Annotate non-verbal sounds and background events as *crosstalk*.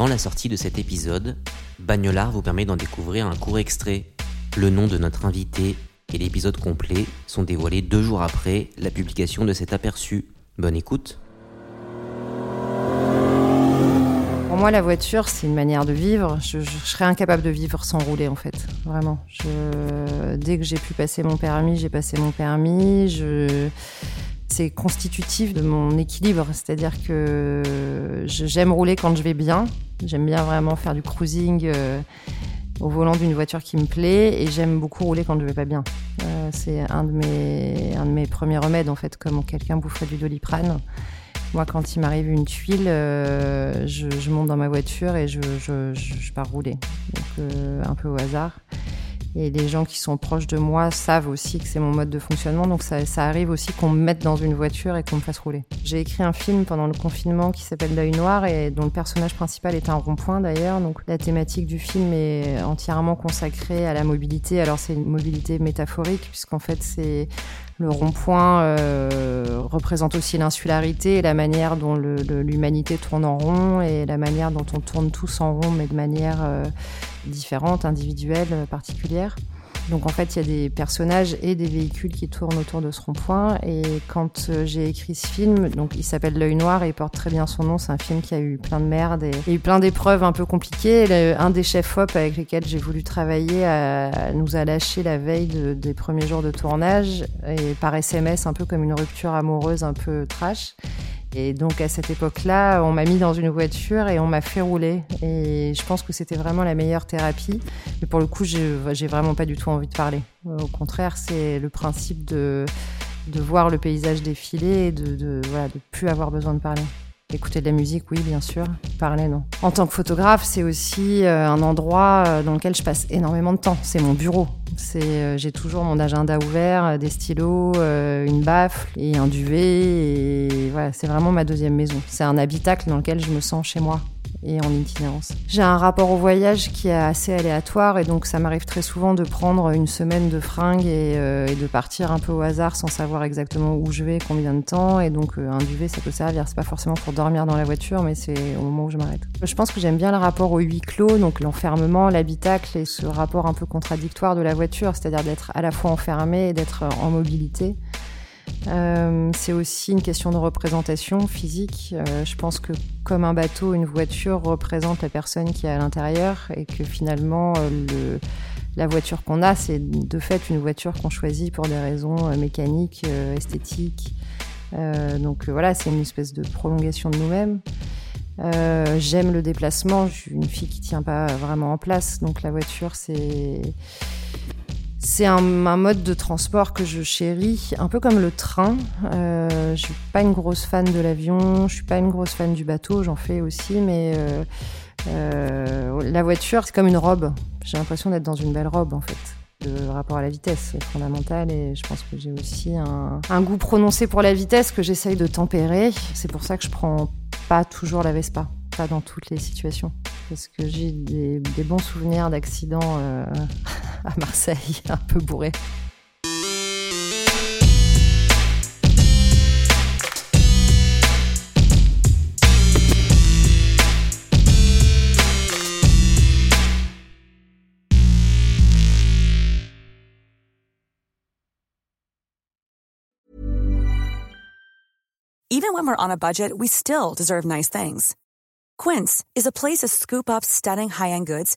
Avant la sortie de cet épisode, Bagnolard vous permet d'en découvrir un court extrait. Le nom de notre invité et l'épisode complet sont dévoilés deux jours après la publication de cet aperçu. Bonne écoute. Pour moi, la voiture, c'est une manière de vivre. Je, serais incapable de vivre sans rouler, en fait. Vraiment. Dès que j'ai pu passer mon permis, j'ai passé mon permis. C'est constitutif de mon équilibre. C'est-à-dire que j'aime rouler quand je vais bien. J'aime bien vraiment faire du cruising euh, au volant d'une voiture qui me plaît. Et j'aime beaucoup rouler quand je vais pas bien. Euh, c'est un de mes, un de mes premiers remèdes, en fait, comme quelqu'un boufferait du doliprane. Moi, quand il m'arrive une tuile, euh, je, monte dans ma voiture et je, je, pars rouler. Donc, un peu au hasard. Et les gens qui sont proches de moi savent aussi que c'est mon mode de fonctionnement. Donc, ça, ça arrive aussi qu'on me mette dans une voiture et qu'on me fasse rouler. J'ai écrit un film pendant le confinement qui s'appelle L'œil noir et dont le personnage principal est un rond-point d'ailleurs. Donc, la thématique du film est entièrement consacrée à la mobilité. Alors, c'est une mobilité métaphorique puisqu'en fait, c'est le rond-point euh, représente aussi l'insularité et la manière dont l'humanité tourne en rond et la manière dont on tourne tous en rond, mais de manière euh, différente, individuelle, euh, particulière. Donc en fait, il y a des personnages et des véhicules qui tournent autour de ce rond-point. Et quand euh, j'ai écrit ce film, donc il s'appelle L'œil noir et il porte très bien son nom. C'est un film qui a eu plein de merde et il y a eu plein d'épreuves un peu compliquées. Un des chefs op avec lesquels j'ai voulu travailler nous a lâché la veille de- des premiers jours de tournage et par SMS, un peu comme une rupture amoureuse un peu trash. Et donc à cette époque-là, on m'a mis dans une voiture et on m'a fait rouler. Et je pense que c'était vraiment la meilleure thérapie. Mais pour le coup, j'ai vraiment pas du tout envie de parler. Au contraire, c'est le principe de, de voir le paysage défiler et de, de, voilà, de plus avoir besoin de parler. Écouter de la musique, oui, bien sûr. Parler, non. En tant que photographe, c'est aussi euh, un endroit euh, dans lequel je passe énormément de temps. C'est mon bureau. C'est, euh, j'ai toujours mon agenda ouvert, des stylos, une baffle et un duvet. Et voilà, c'est vraiment ma deuxième maison. C'est un habitacle dans lequel je me sens chez moi et en itinérance. J'ai un rapport au voyage qui est assez aléatoire et donc ça m'arrive très souvent de prendre une semaine de fringues et, euh, de partir un peu au hasard sans savoir exactement où je vais, combien de temps et donc euh, un duvet ça peut servir. C'est pas forcément pour dormir dans la voiture mais c'est au moment où je m'arrête. Je pense que j'aime bien le rapport au huis clos, donc l'enfermement, l'habitacle et ce rapport un peu contradictoire de la voiture, c'est-à-dire d'être à la fois enfermé et d'être en mobilité. Euh, c'est aussi une question de représentation physique. Euh, je pense que comme un bateau, une voiture représente la personne qui est à l'intérieur et que finalement, euh, la voiture qu'on a, c'est de fait une voiture qu'on choisit pour des raisons mécaniques, esthétiques. Donc voilà, c'est une espèce de prolongation de nous-mêmes. J'aime le déplacement. Je suis une fille qui tient pas vraiment en place, donc la voiture, c'est c'est un, un mode de transport que je chéris, un peu comme le train. Euh, je suis pas une grosse fan de l'avion, je suis pas une grosse fan du bateau, j'en fais aussi, mais euh, euh, la voiture, c'est comme une robe. J'ai l'impression d'être dans une belle robe, en fait. Le rapport à la vitesse est fondamental et je pense que j'ai aussi un, un goût prononcé pour la vitesse que j'essaye de tempérer. C'est pour ça que je prends pas toujours la Vespa, pas dans toutes les situations. Parce que j'ai des, des bons souvenirs d'accidents euh, *laughs* à Marseille, un peu bourré. Even when we're on a budget, we still deserve nice things. Quince is a place to scoop up stunning high-end goods